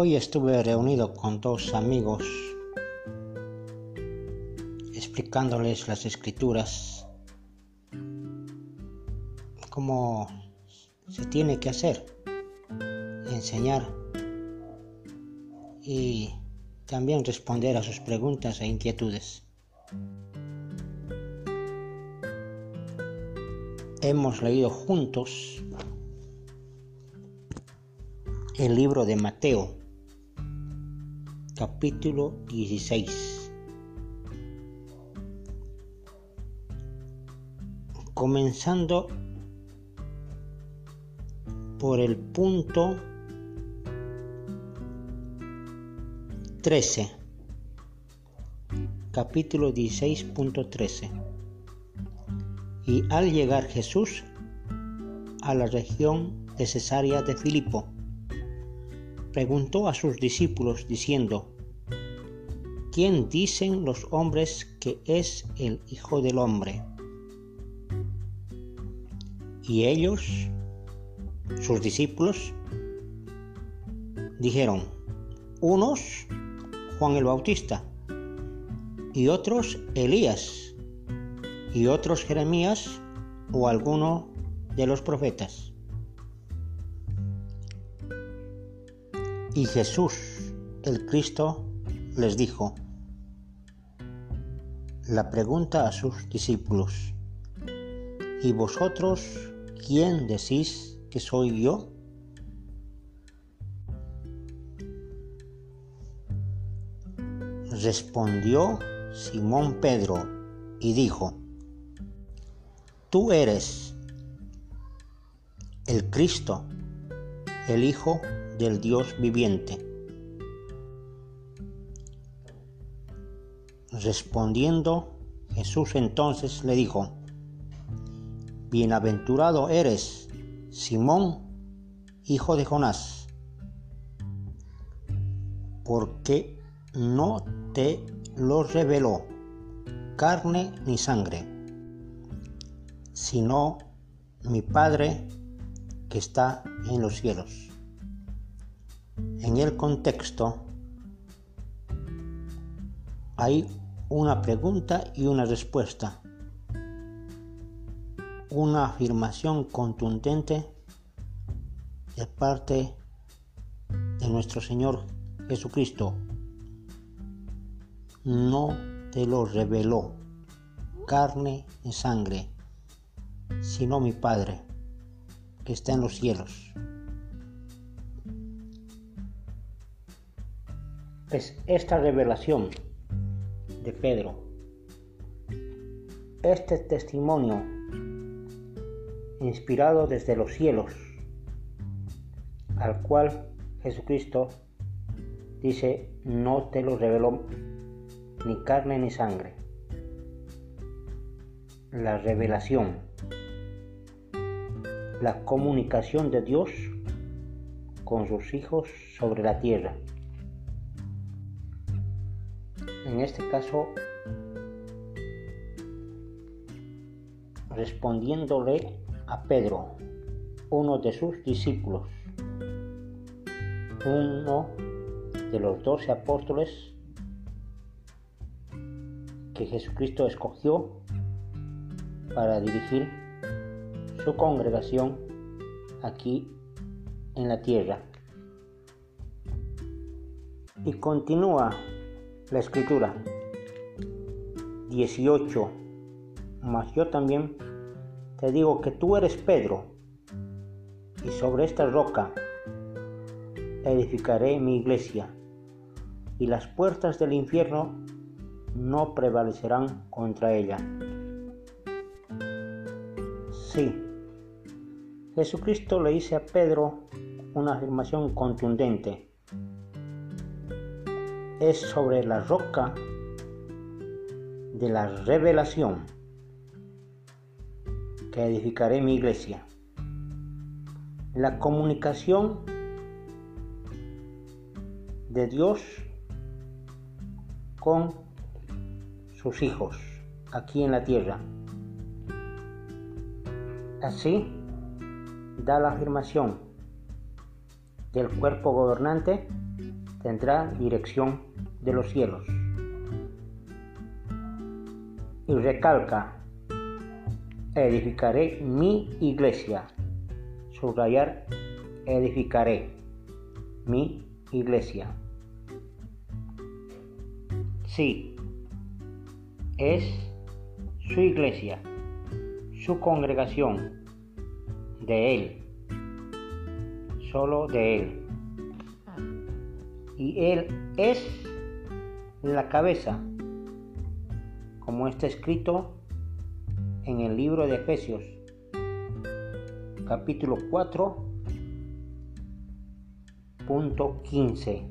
Hoy estuve reunido con dos amigos explicándoles las escrituras, cómo se tiene que hacer, enseñar y también responder a sus preguntas e inquietudes. Hemos leído juntos el libro de Mateo, capítulo 16. Comenzando por el punto 13. Capítulo 16.13. Y al llegar Jesús a la región de Cesarea de Filipo, preguntó a sus discípulos diciendo, ¿quién dicen los hombres que es el Hijo del Hombre? Y ellos, sus discípulos, dijeron, unos Juan el Bautista, y otros Elías, y otros Jeremías o alguno de los profetas. Y Jesús, el Cristo, les dijo la pregunta a sus discípulos, ¿y vosotros quién decís que soy yo? Respondió Simón Pedro y dijo, Tú eres el Cristo, el Hijo del Dios viviente. Respondiendo, Jesús entonces le dijo, Bienaventurado eres, Simón, hijo de Jonás, porque no te lo reveló carne ni sangre, sino mi Padre que está en los cielos. En el contexto hay una pregunta y una respuesta, una afirmación contundente de parte de nuestro Señor Jesucristo. No te lo reveló carne ni sangre, sino mi Padre que está en los cielos. Es esta revelación de Pedro, este testimonio inspirado desde los cielos, al cual Jesucristo dice, no te lo reveló ni carne ni sangre. La revelación, la comunicación de Dios con sus hijos sobre la tierra en este caso respondiéndole a Pedro, uno de sus discípulos, uno de los doce apóstoles que Jesucristo escogió para dirigir su congregación aquí en la tierra. Y continúa la escritura. 18. Mas yo también te digo que tú eres Pedro, y sobre esta roca edificaré mi iglesia, y las puertas del infierno no prevalecerán contra ella. Sí, Jesucristo le dice a Pedro una afirmación contundente es sobre la roca de la revelación que edificaré mi iglesia. La comunicación de Dios con sus hijos aquí en la tierra. Así da la afirmación del cuerpo gobernante tendrá dirección de los cielos. Y recalca, edificaré mi iglesia. Subrayar, edificaré mi iglesia. Sí, es su iglesia, su congregación, de Él, solo de Él. Y Él es la cabeza, como está escrito en el libro de Efesios, capítulo 4, punto 15.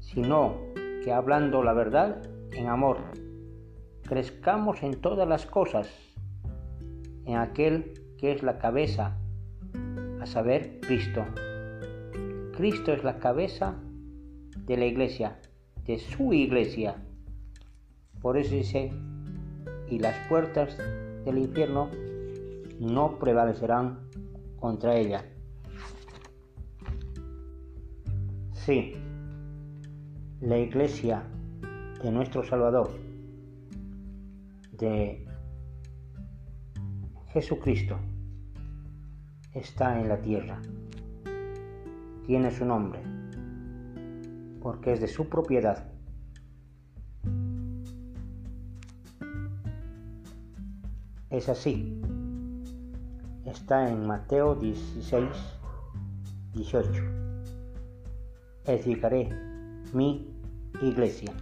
Sino que hablando la verdad en amor, crezcamos en todas las cosas, en aquel que es la cabeza, a saber, Cristo. Cristo es la cabeza de la iglesia, de su iglesia. Por eso dice, y las puertas del infierno no prevalecerán contra ella. Sí, la iglesia de nuestro Salvador, de Jesucristo, está en la tierra. Tiene su nombre, porque es de su propiedad. Es así. Está en Mateo 16, 18. Edificaré mi iglesia.